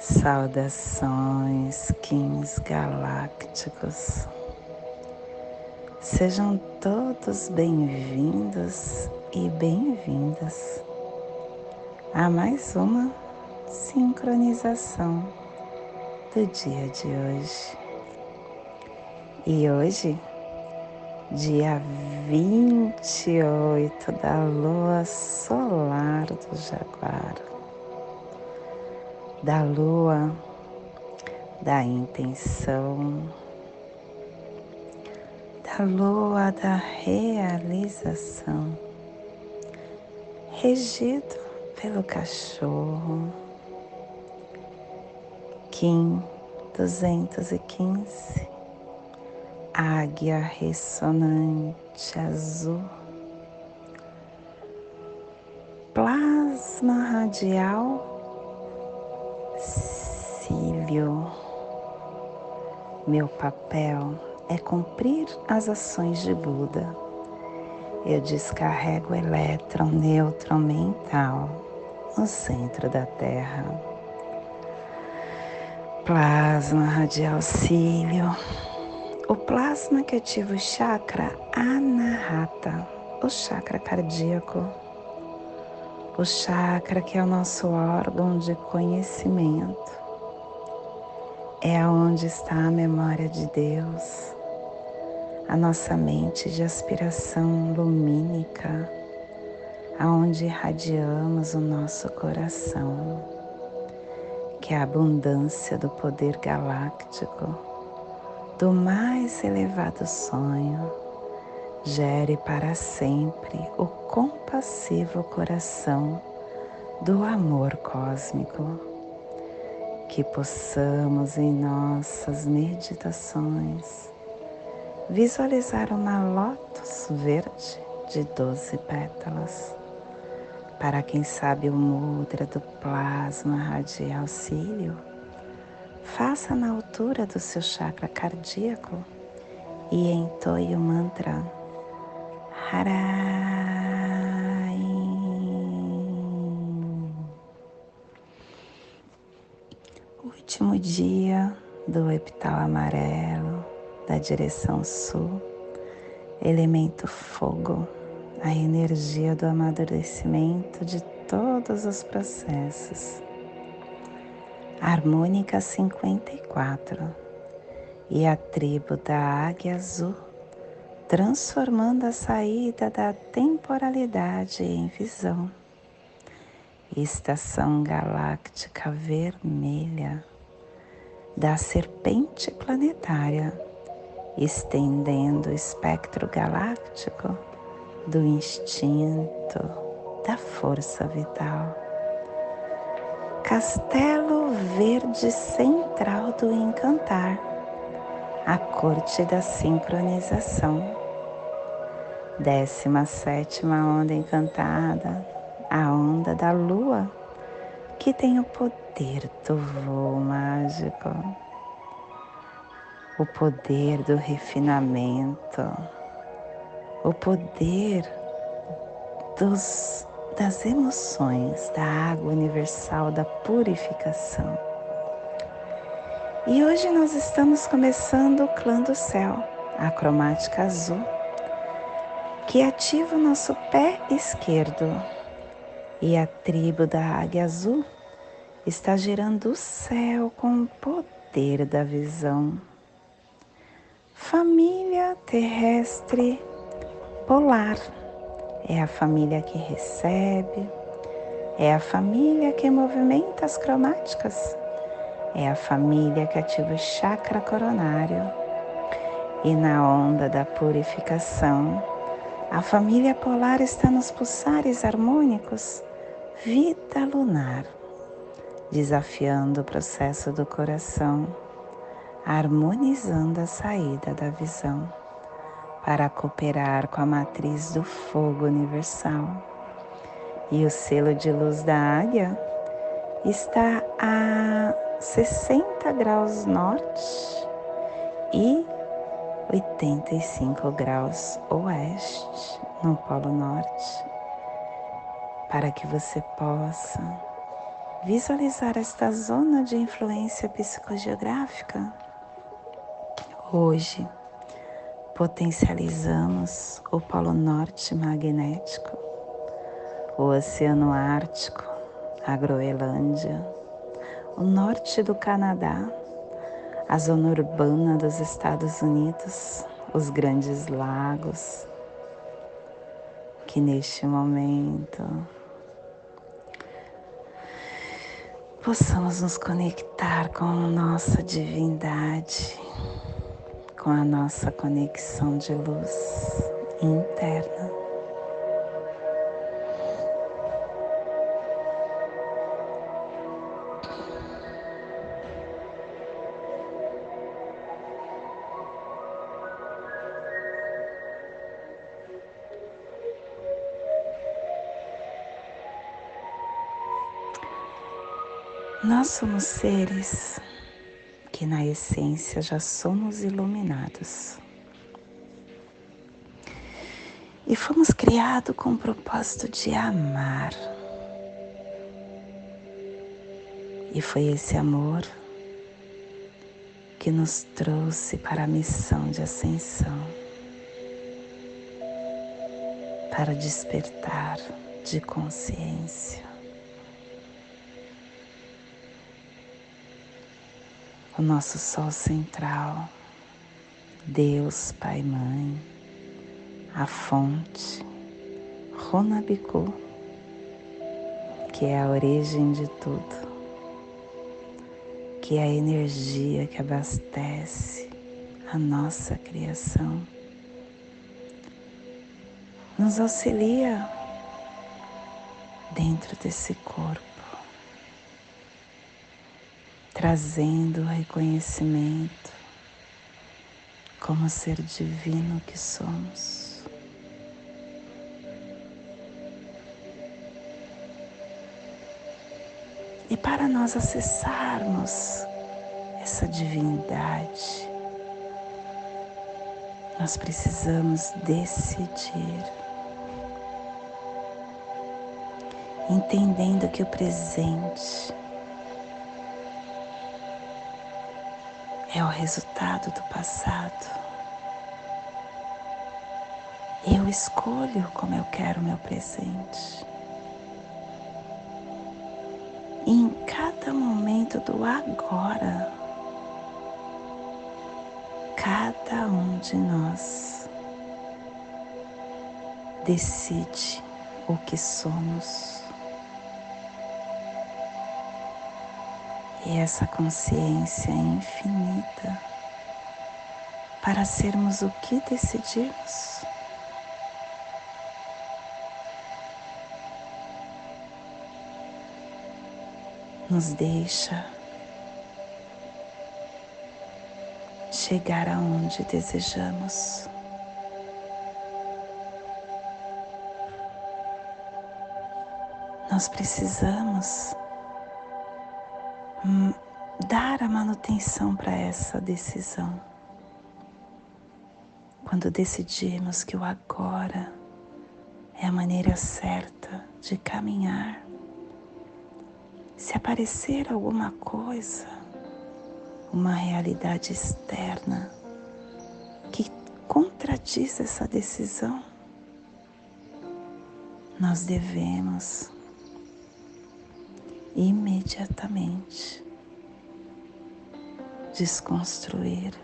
Saudações, Kings galácticos. Sejam todos bem-vindos e bem-vindas a mais uma sincronização do dia de hoje. E hoje, dia 28 da lua solar do Jaguar, da lua da intenção, da lua da realização, regido pelo cachorro Kim 215, Águia Ressonante Azul, Plasma Radial, Meu papel é cumprir as ações de Buda. Eu descarrego o elétron neutro mental no centro da Terra. Plasma radial cílio, o plasma que ativa o chakra anahata, o chakra cardíaco, o chakra que é o nosso órgão de conhecimento, é onde está a memória de Deus, a nossa mente de aspiração lumínica, aonde irradiamos o nosso coração. Que a abundância do poder galáctico, do mais elevado sonho, gere para sempre o compassivo coração do amor cósmico. Que possamos em nossas meditações visualizar uma lótus verde de doze pétalas para quem sabe o mudra do plasma radial cílio, faça na altura do seu chakra cardíaco e entoie o mantra Harai. Último dia do epital amarelo da direção sul, elemento fogo a energia do amadurecimento de todos os processos. Harmônica 54 e a tribo da Águia Azul, transformando a saída da temporalidade em visão. Estação galáctica vermelha da serpente planetária, estendendo o espectro galáctico do instinto, da força vital. Castelo Verde Central do Encantar, a corte da sincronização. Décima sétima onda encantada, a onda da lua, que tem o poder do voo mágico, o poder do refinamento o poder dos, das emoções, da água universal, da purificação. E hoje nós estamos começando o clã do céu, a cromática azul, que ativa o nosso pé esquerdo. E a tribo da águia azul está girando o céu com o poder da visão. Família terrestre polar. É a família que recebe, é a família que movimenta as cromáticas, é a família que ativa o chakra coronário. E na onda da purificação, a família polar está nos pulsares harmônicos, vida lunar, desafiando o processo do coração, harmonizando a saída da visão para cooperar com a matriz do fogo universal. E o selo de luz da águia está a 60 graus norte e 85 graus oeste no Polo Norte, para que você possa visualizar esta zona de influência psicogeográfica. Hoje, potencializamos o Polo Norte magnético, o Oceano Ártico, a Groenlândia, o norte do Canadá, a zona urbana dos Estados Unidos, os grandes lagos, que neste momento possamos nos conectar com a nossa divindade com a nossa conexão de luz interna. Nós somos seres que na essência já somos iluminados. E fomos criados com o propósito de amar. E foi esse amor que nos trouxe para a missão de ascensão, para despertar de consciência. O nosso Sol central, Deus Pai Mãe, a fonte, Runabiku, que é a origem de tudo, que é a energia que abastece a nossa criação, nos auxilia dentro desse corpo trazendo o reconhecimento como ser divino que somos. E para nós acessarmos essa divindade, nós precisamos decidir, entendendo que o presente é o resultado do passado. Eu escolho como eu quero meu presente. E em cada momento do agora, cada um de nós decide o que somos. E essa consciência infinita para sermos o que decidirmos. Nos deixa chegar aonde desejamos. Nós precisamos dar a manutenção para essa decisão. Quando decidimos que o agora é a maneira certa de caminhar, se aparecer alguma coisa, uma realidade externa que contradiz essa decisão, nós devemos imediatamente desconstruir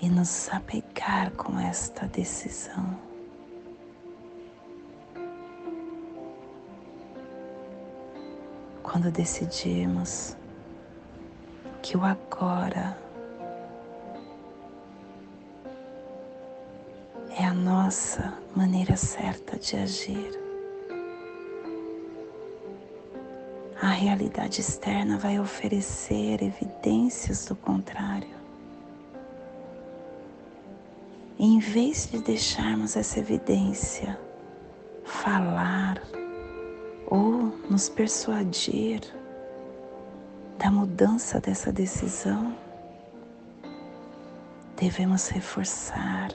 e nos apegar com esta decisão. Quando decidimos que o agora nossa maneira certa de agir. A realidade externa vai oferecer evidências do contrário. E em vez de deixarmos essa evidência falar ou nos persuadir da mudança dessa decisão, devemos reforçar,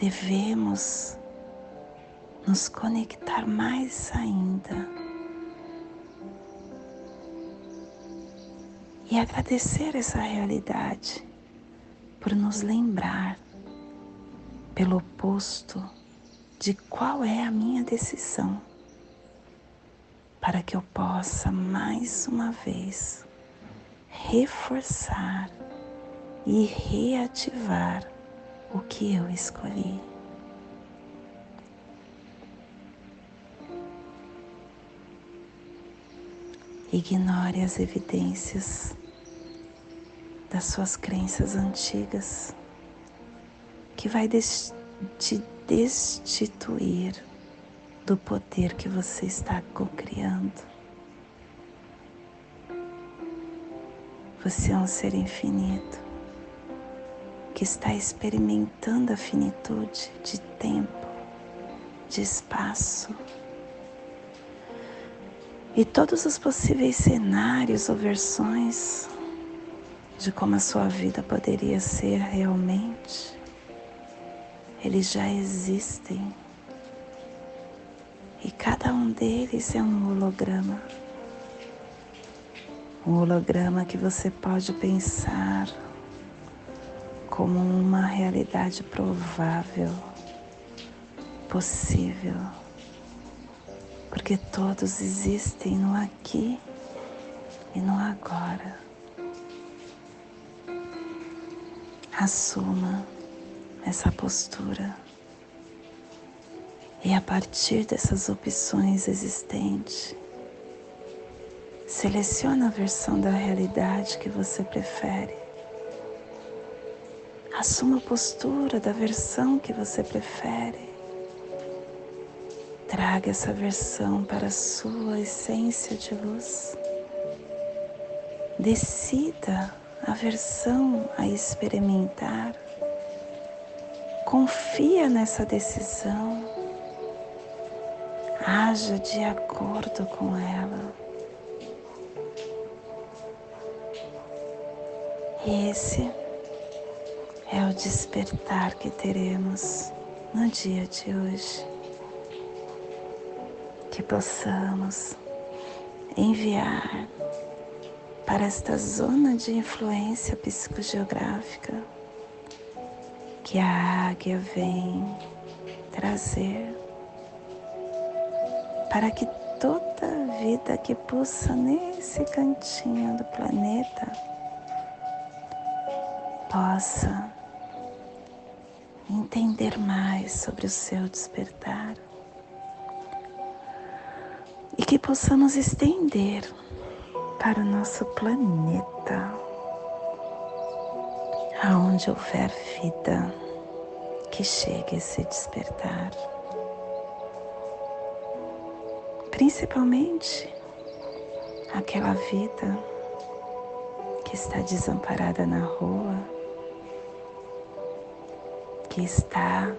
devemos nos conectar mais ainda e agradecer essa realidade por nos lembrar, pelo oposto, de qual é a minha decisão, para que eu possa mais uma vez reforçar e reativar o que eu escolhi. Ignore as evidências das suas crenças antigas, que vai te destituir do poder que você está co-criando. Você é um ser infinito que está experimentando a finitude de tempo, de espaço e todos os possíveis cenários ou versões de como a sua vida poderia ser realmente, eles já existem. E cada um deles é um holograma. Um holograma que você pode pensar como uma realidade provável, possível, porque todos existem no aqui e no agora. Assuma essa postura. E a partir dessas opções existentes, selecione a versão da realidade que você prefere. Assuma a postura da versão que você prefere. Traga essa versão para a sua essência de luz. Decida aversão a experimentar, confia nessa decisão, haja de acordo com ela. Esse é o despertar que teremos no dia de hoje. Que possamos enviar para esta zona de influência psicogeográfica que a águia vem trazer para que toda vida que pulsa nesse cantinho do planeta possa entender mais sobre o seu despertar e que possamos estender para o nosso planeta, aonde houver vida, que chegue a se despertar. Principalmente aquela vida que está desamparada na rua, que está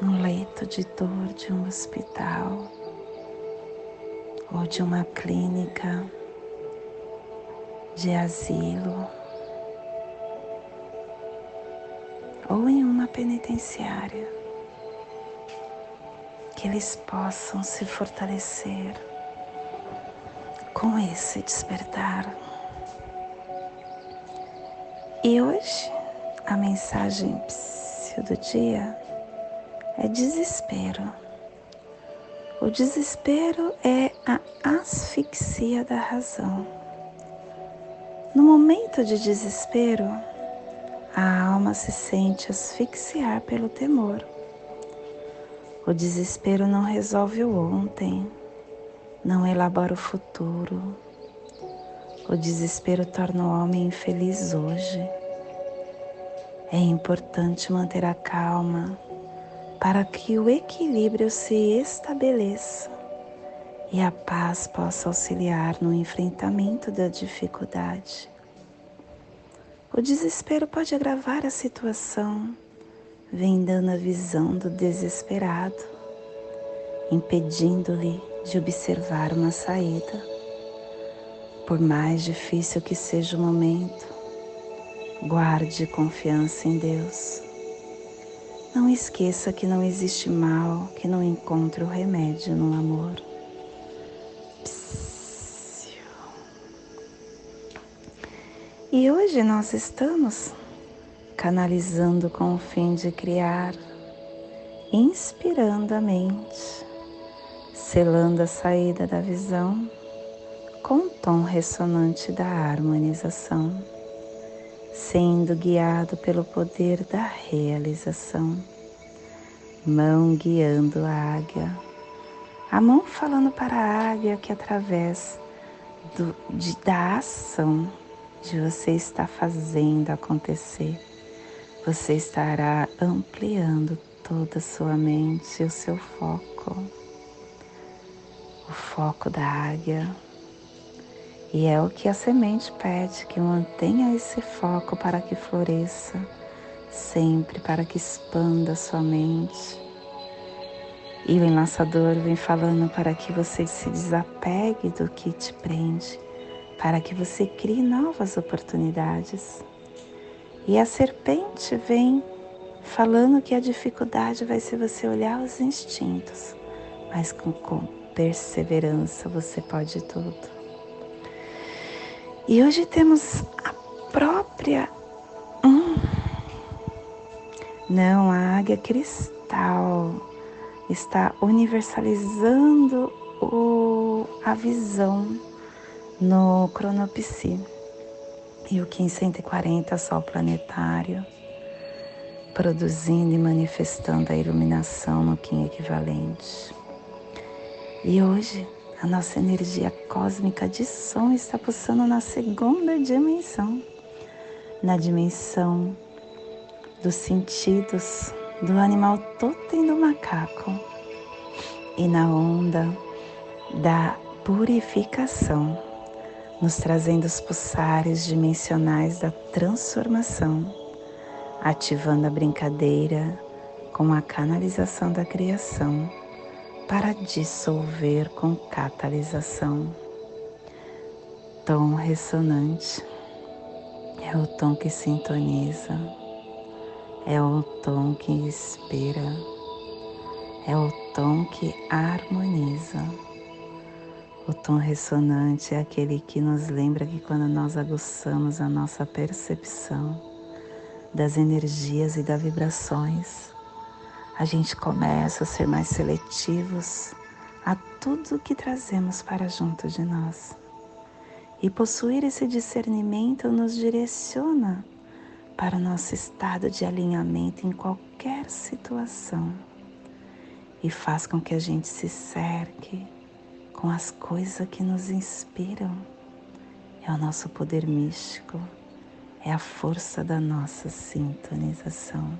no leito de dor de um hospital ou de uma clínica de asilo ou em uma penitenciária, que eles possam se fortalecer com esse despertar. E hoje a mensagem do dia é desespero. O desespero é a asfixia da razão. No momento de desespero, a alma se sente asfixiar pelo temor. O desespero não resolve o ontem, não elabora o futuro. O desespero torna o homem infeliz hoje. É importante manter a calma para que o equilíbrio se estabeleça e a paz possa auxiliar no enfrentamento da dificuldade. O desespero pode agravar a situação, vendando a visão do desesperado, impedindo-lhe de observar uma saída. Por mais difícil que seja o momento, guarde confiança em Deus. Não esqueça que não existe mal que não encontre o remédio no amor. E hoje nós estamos canalizando com o fim de criar, inspirando a mente, selando a saída da visão com o tom ressonante da harmonização, sendo guiado pelo poder da realização. Mão guiando a águia, a mão falando para a águia que através do, de, da ação de você está fazendo acontecer, você estará ampliando toda a sua mente e o seu foco. O foco da águia. E é o que a semente pede, que mantenha esse foco para que floresça, sempre para que expanda sua mente. E o enlaçador vem falando para que você se desapegue do que te prende para que você crie novas oportunidades. E a serpente vem falando que a dificuldade vai ser você olhar os instintos, mas com, com perseverança você pode tudo. E hoje temos a própria. Hum, não, a águia cristal está universalizando o, a visão no cronopsi e o 1540 Sol planetário, produzindo e manifestando a iluminação no Kim equivalente. E hoje a nossa energia cósmica de som está pulsando na segunda dimensão, na dimensão dos sentidos do animal totem do macaco e na onda da purificação nos trazendo os pulsares dimensionais da transformação, ativando a brincadeira com a canalização da criação para dissolver com catalisação. Tom ressonante é o tom que sintoniza, é o tom que inspira, é o tom que harmoniza o tom ressonante é aquele que nos lembra que quando nós aguçamos a nossa percepção das energias e das vibrações, a gente começa a ser mais seletivos a tudo que trazemos para junto de nós. E possuir esse discernimento nos direciona para o nosso estado de alinhamento em qualquer situação e faz com que a gente se cerque com as coisas que nos inspiram. É o nosso poder místico, é a força da nossa sintonização.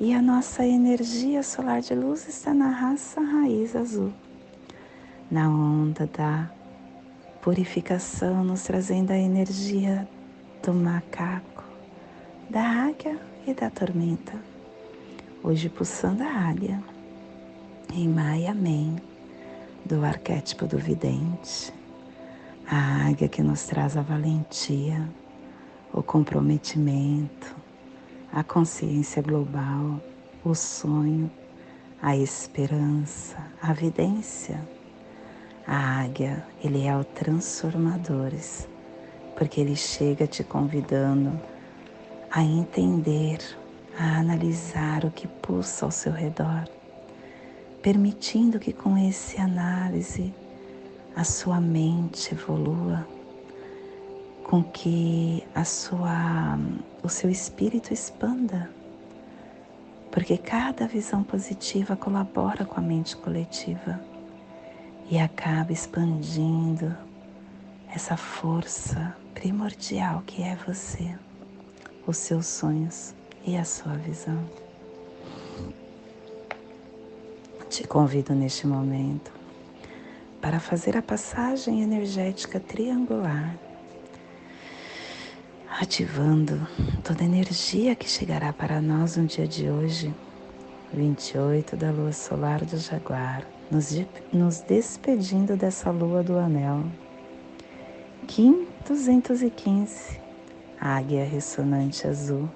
E a nossa energia solar de luz está na raça raiz azul, na onda da purificação, nos trazendo a energia do macaco, da águia e da tormenta. Hoje pulsando a águia, em Maia Amém do arquétipo do vidente, a águia que nos traz a valentia, o comprometimento, a consciência global, o sonho, a esperança, a vidência. A águia, ele é o transformadores, porque ele chega te convidando a entender, a analisar o que pulsa ao seu redor permitindo que com esse análise a sua mente evolua, com que a sua, o seu espírito expanda, porque cada visão positiva colabora com a mente coletiva e acaba expandindo essa força primordial que é você, os seus sonhos e a sua visão. Te convido neste momento para fazer a passagem energética triangular, ativando toda a energia que chegará para nós no dia de hoje, 28 da lua solar do Jaguar, nos, nos despedindo dessa lua do anel, Kim 215, Águia Ressonante Azul.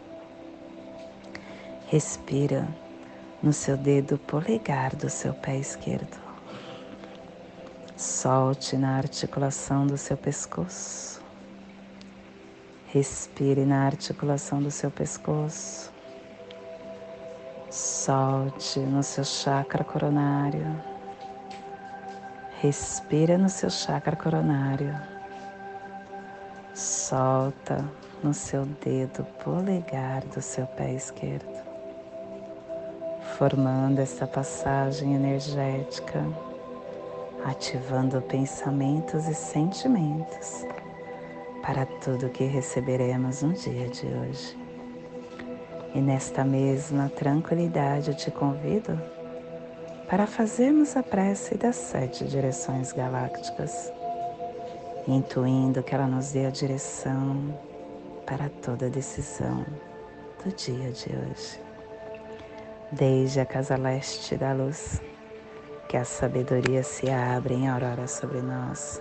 Respira no seu dedo polegar do seu pé esquerdo. Solte na articulação do seu pescoço. Respire na articulação do seu pescoço. Solte no seu chakra coronário. Respira no seu chakra coronário. Solta no seu dedo polegar do seu pé esquerdo, formando essa passagem energética, ativando pensamentos e sentimentos para tudo que receberemos no dia de hoje. E nesta mesma tranquilidade eu te convido para fazermos a prece das sete direções galácticas, intuindo que ela nos dê a direção para toda decisão do dia de hoje. Desde a casa leste da luz, que a sabedoria se abre em aurora sobre nós,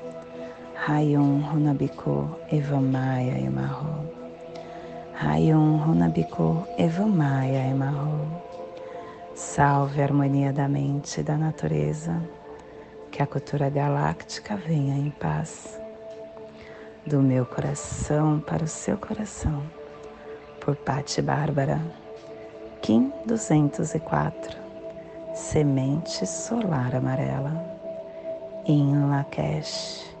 Rayon Runabiku Evamaya Emarro. Rayon Runabiko Evamaya Emarro. Salve a harmonia da mente e da natureza, que a cultura galáctica venha em paz. Do meu coração para o seu coração, por Patti Bárbara, Kim 204, Semente Solar Amarela, em Lakesh,